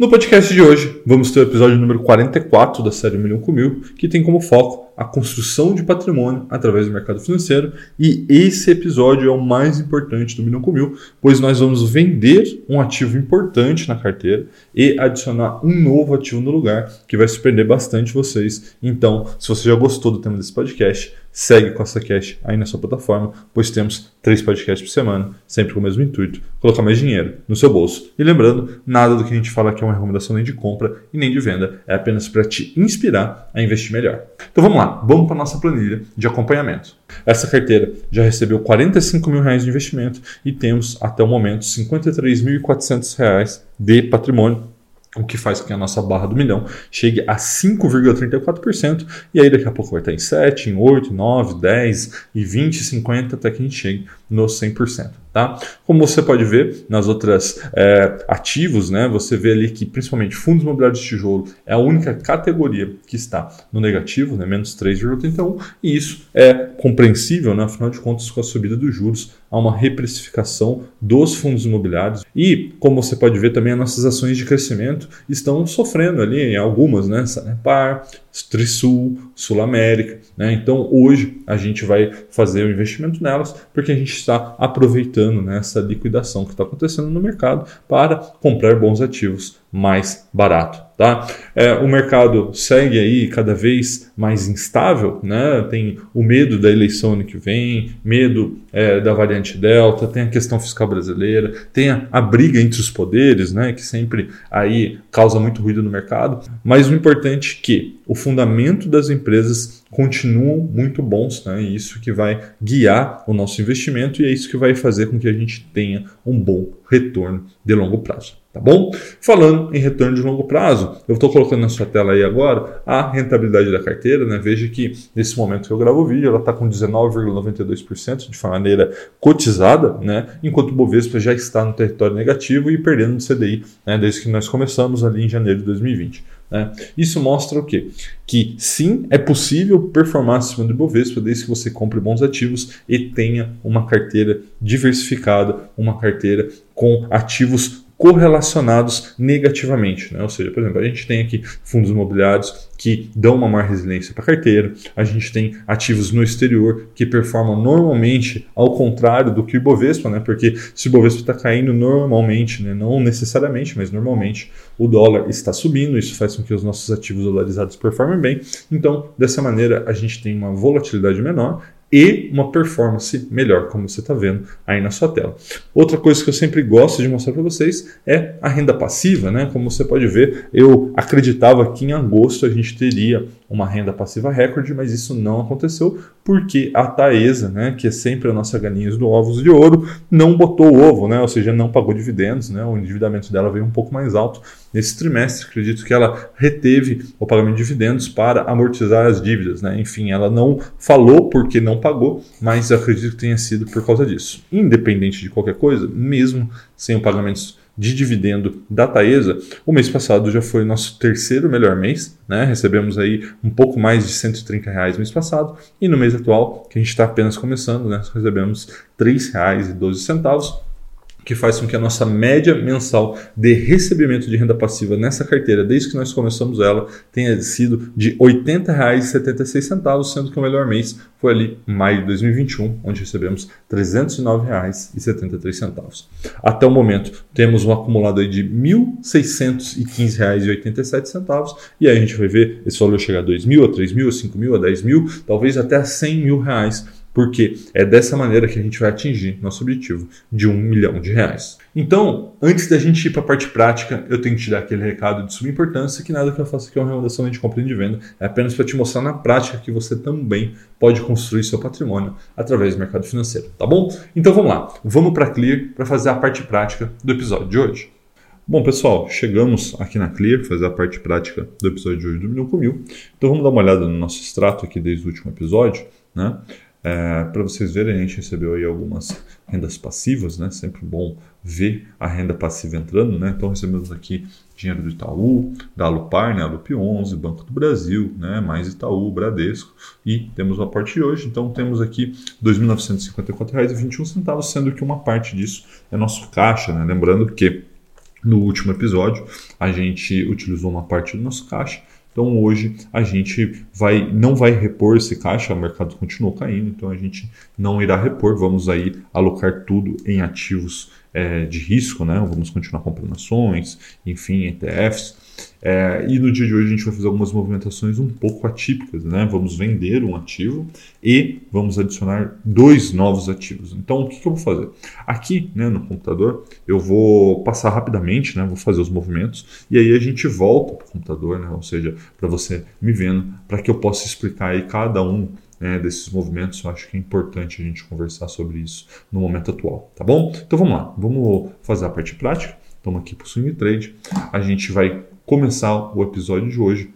No podcast de hoje, vamos ter o episódio número 44 da série Milhão com Mil, que tem como foco a construção de patrimônio através do mercado financeiro. E esse episódio é o mais importante do Milhão com Mil, pois nós vamos vender um ativo importante na carteira e adicionar um novo ativo no lugar, que vai surpreender bastante vocês. Então, se você já gostou do tema desse podcast, segue com essa cash aí na sua plataforma, pois temos três podcasts por semana, sempre com o mesmo intuito, colocar mais dinheiro no seu bolso. E lembrando, nada do que a gente fala aqui é uma recomendação nem de compra e nem de venda, é apenas para te inspirar a investir melhor. Então vamos lá, vamos para nossa planilha de acompanhamento. Essa carteira já recebeu 45 mil reais de investimento e temos até o momento 53.400 reais de patrimônio o que faz com que a nossa barra do milhão chegue a 5,34%, e aí daqui a pouco vai estar em 7, em 8, 9, 10 e 20, 50, até que a gente chegue no 100%. Tá? Como você pode ver nas outras é, ativos, né, você vê ali que principalmente fundos imobiliários de tijolo é a única categoria que está no negativo, né, menos 3,81, e isso é compreensível, né, afinal de contas, com a subida dos juros, há uma reprecificação dos fundos imobiliários. E, como você pode ver também, as nossas ações de crescimento estão sofrendo ali em algumas, né, Sanepar, Trisul, Sul América. Né? Então, hoje a gente vai fazer o investimento nelas porque a gente está aproveitando né, essa liquidação que está acontecendo no mercado para comprar bons ativos mais barato. Tá? É, o mercado segue aí cada vez mais instável, né? tem o medo da eleição ano que vem, medo é, da variante Delta, tem a questão fiscal brasileira, tem a, a, briga entre os poderes, né? que sempre aí causa muito ruído no mercado, mas o importante é que o fundamento das empresas continuam muito bons, né? E isso que vai guiar o nosso investimento e é isso que vai fazer com que a gente tenha um bom retorno de longo prazo. Tá bom? Falando em retorno de longo prazo, eu estou colocando na sua tela aí agora a rentabilidade da carteira. Né? Veja que nesse momento que eu gravo o vídeo, ela está com 19,92% de maneira cotizada, né? enquanto o Bovespa já está no território negativo e perdendo no CDI né? desde que nós começamos ali em janeiro de 2020. Né? Isso mostra o quê? Que sim, é possível performar acima do Bovespa desde que você compre bons ativos e tenha uma carteira diversificada, uma carteira com ativos correlacionados negativamente. Né? Ou seja, por exemplo, a gente tem aqui fundos imobiliários que dão uma maior resiliência para a carteira, a gente tem ativos no exterior que performam normalmente ao contrário do que o Ibovespa, né? porque se o Ibovespa está caindo normalmente, né? não necessariamente, mas normalmente, o dólar está subindo, isso faz com que os nossos ativos dolarizados performem bem. Então, dessa maneira, a gente tem uma volatilidade menor e uma performance melhor, como você está vendo aí na sua tela. Outra coisa que eu sempre gosto de mostrar para vocês é a renda passiva, né? Como você pode ver, eu acreditava que em agosto a gente teria uma renda passiva recorde, mas isso não aconteceu porque a Taesa, né, que é sempre a nossa galinha do ovos de ouro, não botou o ovo, né? Ou seja, não pagou dividendos, né? O endividamento dela veio um pouco mais alto nesse trimestre. Acredito que ela reteve o pagamento de dividendos para amortizar as dívidas, né? Enfim, ela não falou porque não pagou, mas acredito que tenha sido por causa disso. Independente de qualquer coisa, mesmo sem o pagamento de dividendo da Taesa, o mês passado já foi nosso terceiro melhor mês, né? Recebemos aí um pouco mais de 130 reais mês passado e no mês atual, que a gente está apenas começando, né? Recebemos R$ 3,12 que faz com que a nossa média mensal de recebimento de renda passiva nessa carteira, desde que nós começamos ela, tenha sido de R$ 80,76, sendo que o melhor mês foi ali maio de 2021, onde recebemos R$ 309,73. Até o momento, temos um acumulado aí de R$ 1.615,87 e aí a gente vai ver esse valor chegar a R$ 2.000, a R$ 3.000, a R$ 5.000, a R$ 10.000, talvez até a 100 mil reais porque é dessa maneira que a gente vai atingir nosso objetivo de um milhão de reais. Então, antes da gente ir para a parte prática, eu tenho que te dar aquele recado de suma importância que nada que eu faça aqui é uma recomendação de compra e de venda, é apenas para te mostrar na prática que você também pode construir seu patrimônio através do mercado financeiro, tá bom? Então vamos lá, vamos para a Clear para fazer a parte prática do episódio de hoje. Bom, pessoal, chegamos aqui na Clear, fazer a parte prática do episódio de hoje do Milhão com Mil. Então vamos dar uma olhada no nosso extrato aqui desde o último episódio, né? É, Para vocês verem, a gente recebeu aí algumas rendas passivas, né? Sempre bom ver a renda passiva entrando, né? Então recebemos aqui dinheiro do Itaú, da Alupar, né? Alup 11, Banco do Brasil, né? Mais Itaú, Bradesco e temos uma parte de hoje. Então temos aqui R$ 2.954,21, sendo que uma parte disso é nosso caixa, né? Lembrando que No último episódio, a gente utilizou uma parte do nosso caixa. Então hoje a gente vai não vai repor esse caixa, o mercado continuou caindo, então a gente não irá repor, vamos aí alocar tudo em ativos é, de risco, né? Vamos continuar comprando ações, enfim, ETFs. É, e no dia de hoje a gente vai fazer algumas movimentações um pouco atípicas, né? Vamos vender um ativo e vamos adicionar dois novos ativos. Então, o que, que eu vou fazer? Aqui, né, no computador, eu vou passar rapidamente, né? Vou fazer os movimentos e aí a gente volta para o computador, né? Ou seja, para você me vendo, para que eu possa explicar aí cada um né, desses movimentos, eu acho que é importante a gente conversar sobre isso no momento atual, tá bom? Então vamos lá, vamos fazer a parte prática. Estamos aqui para o Swing Trade. A gente vai começar o episódio de hoje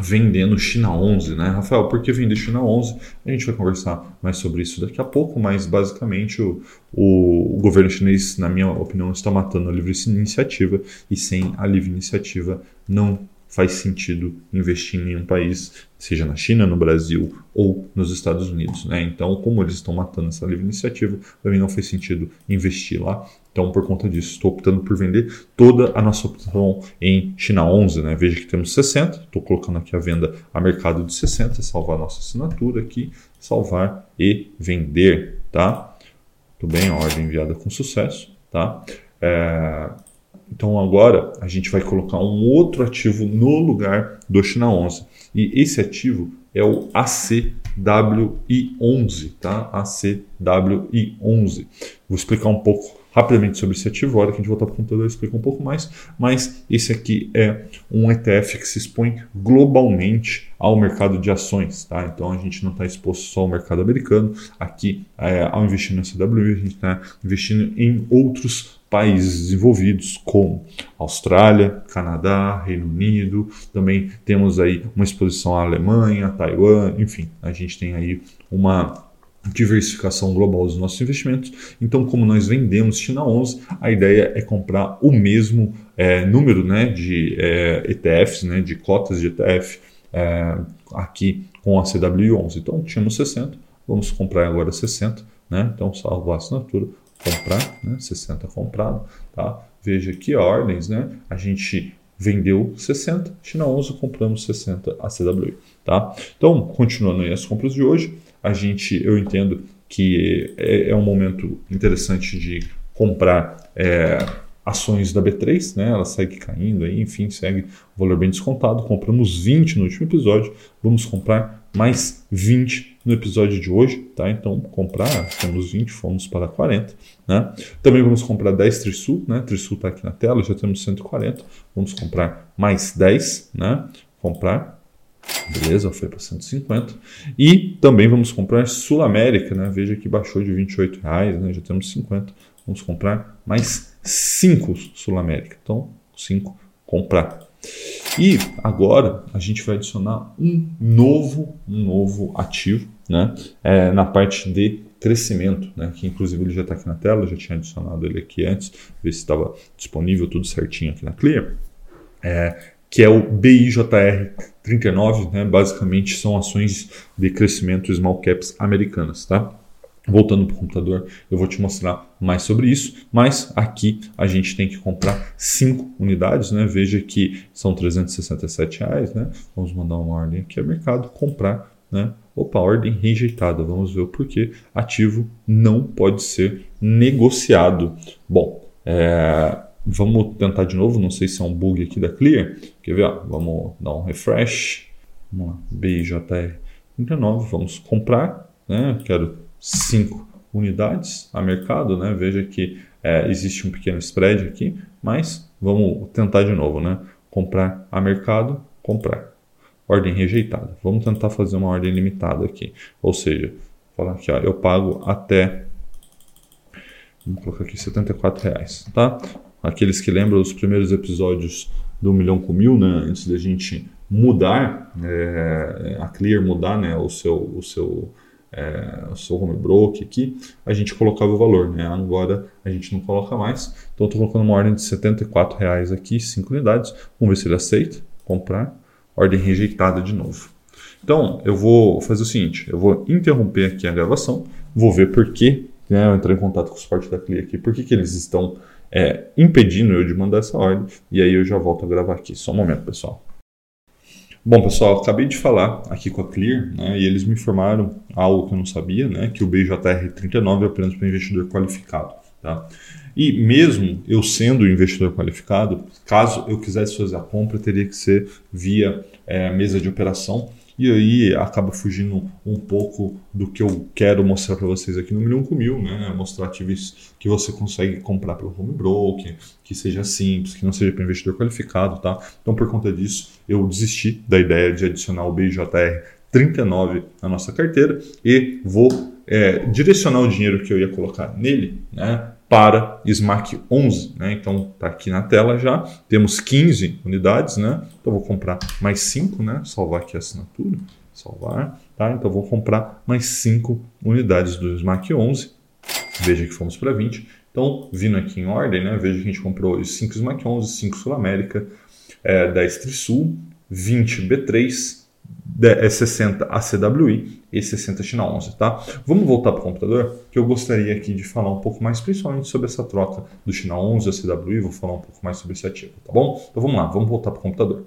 vendendo China 11, né, Rafael? Por que vender China 11? A gente vai conversar mais sobre isso daqui a pouco, mas basicamente o, o, o governo chinês, na minha opinião, está matando a livre iniciativa e sem a livre iniciativa não faz sentido investir em um país, seja na China, no Brasil ou nos Estados Unidos. Né? Então, como eles estão matando essa livre iniciativa, para mim não faz sentido investir lá. Então, por conta disso, estou optando por vender toda a nossa opção em China 11. Né? Veja que temos 60, estou colocando aqui a venda a mercado de 60, salvar nossa assinatura aqui, salvar e vender. Tá? Tudo bem, ordem enviada com sucesso. Tá? É, então agora a gente vai colocar um outro ativo no lugar do China 11. E esse ativo é o ACWI11, tá? ACWI11. Vou explicar um pouco rapidamente sobre esse ativo, a hora que a gente voltar para o computador eu explico um pouco mais, mas esse aqui é um ETF que se expõe globalmente ao mercado de ações, tá? Então a gente não está exposto só ao mercado americano, aqui é, ao investir no CWI a gente está investindo em outros países desenvolvidos como Austrália, Canadá, Reino Unido, também temos aí uma exposição à Alemanha, Taiwan, enfim, a gente tem aí uma diversificação global dos nossos investimentos. Então, como nós vendemos China 11, a ideia é comprar o mesmo é, número né, de é, ETFs, né, de cotas de ETF é, aqui com a CW11. Então, tínhamos 60, vamos comprar agora 60, né? Então, salvo a assinatura, comprar, né? 60 comprado, tá? Veja aqui ordens, né? A gente vendeu 60, China 11 compramos 60 a CWI, tá? Então, continuando aí as compras de hoje, a gente, eu entendo que é, é um momento interessante de comprar é, ações da B3, né? Ela segue caindo aí, enfim, segue valor bem descontado. Compramos 20 no último episódio, vamos comprar mais 20 no episódio de hoje, tá? Então, comprar, temos 20, fomos para 40, né? Também vamos comprar 10 Trisul, né? Trisul está aqui na tela, já temos 140, vamos comprar mais 10, né? Comprar Beleza, foi para 150. E também vamos comprar Sul América, né? Veja que baixou de 28 reais, né? Já temos 50. Vamos comprar mais 5 Sul América. Então, 5 comprar. E agora a gente vai adicionar um novo, um novo ativo, né? É, na parte de crescimento, né? Que inclusive ele já está aqui na tela, já tinha adicionado ele aqui antes, ver se estava disponível tudo certinho aqui na Clear. É, que é o BIJR 39, né? basicamente são ações de crescimento small caps americanas, tá? Voltando para o computador, eu vou te mostrar mais sobre isso, mas aqui a gente tem que comprar 5 unidades, né? Veja que são 367 reais, né? Vamos mandar uma ordem aqui ao mercado, comprar, né? Opa, ordem rejeitada. Vamos ver o porquê. Ativo não pode ser negociado. Bom, é, Vamos tentar de novo, não sei se é um bug aqui da Clear. Quer ver? Ó, vamos dar um refresh. Vamos lá, BIJR39, vamos comprar. Né? Quero 5 unidades a mercado. Né? Veja que é, existe um pequeno spread aqui, mas vamos tentar de novo. Né? Comprar a mercado, comprar. Ordem rejeitada. Vamos tentar fazer uma ordem limitada aqui. Ou seja, falar aqui, ó, eu pago até Vamos colocar aqui 74 reais, tá? aqueles que lembram os primeiros episódios do Milhão com Mil, né, antes da gente mudar, é, a Clear mudar né, o seu, o seu, é, o seu home broker aqui, a gente colocava o valor. Né? Agora a gente não coloca mais. Então estou colocando uma ordem de R$ reais aqui, 5 unidades. Vamos ver se ele aceita. Comprar. Ordem rejeitada de novo. Então eu vou fazer o seguinte: eu vou interromper aqui a gravação, vou ver por que, né, eu entrei em contato com o suporte da Clear aqui, por que, que eles estão é, impedindo eu de mandar essa ordem. E aí eu já volto a gravar aqui. Só um momento, pessoal. Bom, pessoal, acabei de falar aqui com a Clear, né, e eles me informaram algo que eu não sabia, né, que o BJR39 é apenas para investidor qualificado. Tá? E mesmo eu sendo investidor qualificado, caso eu quisesse fazer a compra, teria que ser via é, mesa de operação e aí acaba fugindo um pouco do que eu quero mostrar para vocês aqui no Milhão com Mil, né? Mostrar ativos que você consegue comprar pelo home broker, que seja simples, que não seja para investidor qualificado, tá? Então, por conta disso, eu desisti da ideia de adicionar o BJR 39 na nossa carteira e vou é, direcionar o dinheiro que eu ia colocar nele, né? Para SMAC 11. Né? Então está aqui na tela já. Temos 15 unidades, né? Então vou comprar mais 5, né? Salvar aqui a assinatura. Salvar. Tá? Então vou comprar mais 5 unidades do SMAC 11. Veja que fomos para 20. Então, vindo aqui em ordem, né? Veja que a gente comprou 5 SMAC 11, 5 Sul América, é, 10 Trisul, 20 B3, é 60 ACWI e 60 China 11, tá? Vamos voltar para o computador, que eu gostaria aqui de falar um pouco mais, principalmente sobre essa troca do China 11 e ACWI, vou falar um pouco mais sobre esse ativo, tá bom? Então vamos lá, vamos voltar para o computador.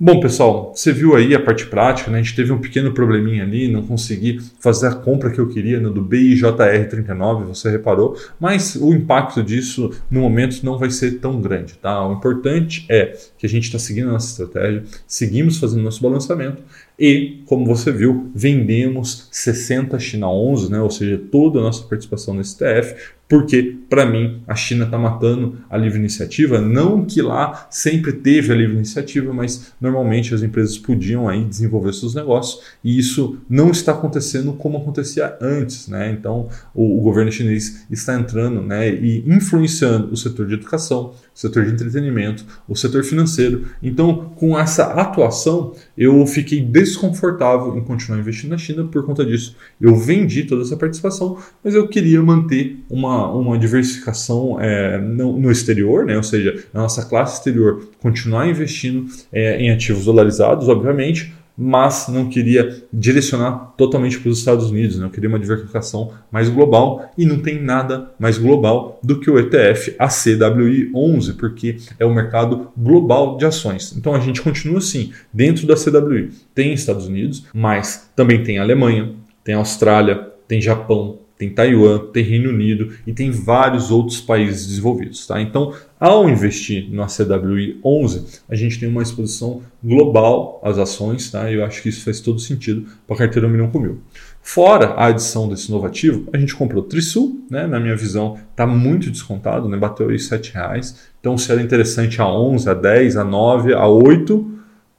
Bom, pessoal, você viu aí a parte prática, né? A gente teve um pequeno probleminha ali, não consegui fazer a compra que eu queria no do BIJR39, você reparou, mas o impacto disso no momento não vai ser tão grande, tá? O importante é que a gente está seguindo a nossa estratégia, seguimos fazendo nosso balanceamento e, como você viu, vendemos 60 China 11, né? ou seja, toda a nossa participação no STF, porque, para mim, a China está matando a livre iniciativa. Não que lá sempre teve a livre iniciativa, mas normalmente as empresas podiam aí desenvolver seus negócios e isso não está acontecendo como acontecia antes. Né? Então, o, o governo chinês está entrando né, e influenciando o setor de educação, setor de entretenimento, o setor financeiro. Então, com essa atuação, eu fiquei desconfortável em continuar investindo na China por conta disso. Eu vendi toda essa participação, mas eu queria manter uma, uma diversificação é, no, no, exterior, né? ou seja, na nossa classe exterior, continuar investindo é, em ativos dolarizados, obviamente, mas não queria direcionar totalmente para os Estados Unidos, né? eu queria uma diversificação mais global e não tem nada mais global do que o ETF ACWI 11, porque é o mercado global de ações. Então a gente continua assim, dentro da CWI. Tem Estados Unidos, mas também tem Alemanha, tem Austrália, tem Japão, tem Taiwan, tem Reino Unido e tem vários outros países desenvolvidos. Tá? Então, ao investir no ACWI 11, a gente tem uma exposição global às ações, tá? e eu acho que isso faz todo sentido para a carteira 1 milhão com mil. Fora a adição desse novo a gente comprou Trisul, né? na minha visão está muito descontado, né? bateu aí R$ reais. Então, se era interessante a 11, a 10, a 9, a 8,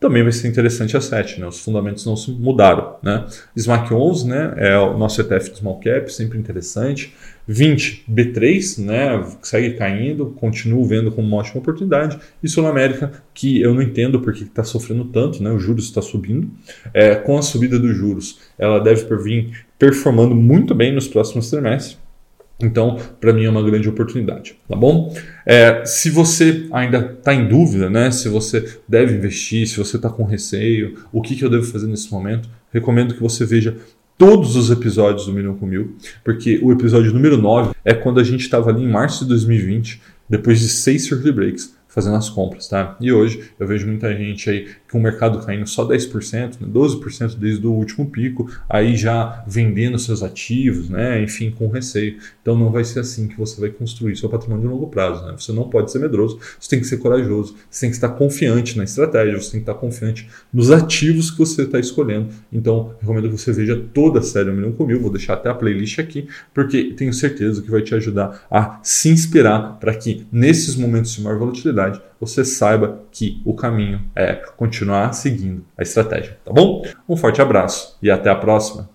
também vai ser interessante a 7, né? Os fundamentos não se mudaram, né? SMAC 11, né? É o nosso ETF de small cap, sempre interessante. 20 B3, né? Segue caindo, continuo vendo como uma ótima oportunidade. E Sul América, que eu não entendo porque está sofrendo tanto, né? O juros está subindo. É, com a subida dos juros, ela deve vir performando muito bem nos próximos trimestres. Então, para mim é uma grande oportunidade, tá bom? É, se você ainda está em dúvida, né? Se você deve investir, se você está com receio, o que, que eu devo fazer nesse momento, recomendo que você veja todos os episódios do Milhão com Mil, porque o episódio número 9 é quando a gente estava ali em março de 2020, depois de seis circuit breaks, fazendo as compras, tá? E hoje eu vejo muita gente aí com o mercado caindo só 10%, né? 12% desde o último pico, aí já vendendo seus ativos, né? Enfim, com receio. Então não vai ser assim que você vai construir seu patrimônio de longo prazo, né? Você não pode ser medroso, você tem que ser corajoso, você tem que estar confiante na estratégia, você tem que estar confiante nos ativos que você está escolhendo. Então, recomendo que você veja toda a série 1 milhão com mil, vou deixar até a playlist aqui, porque tenho certeza que vai te ajudar a se inspirar para que nesses momentos de maior volatilidade você saiba que o caminho é continuar seguindo a estratégia, tá bom? Um forte abraço e até a próxima.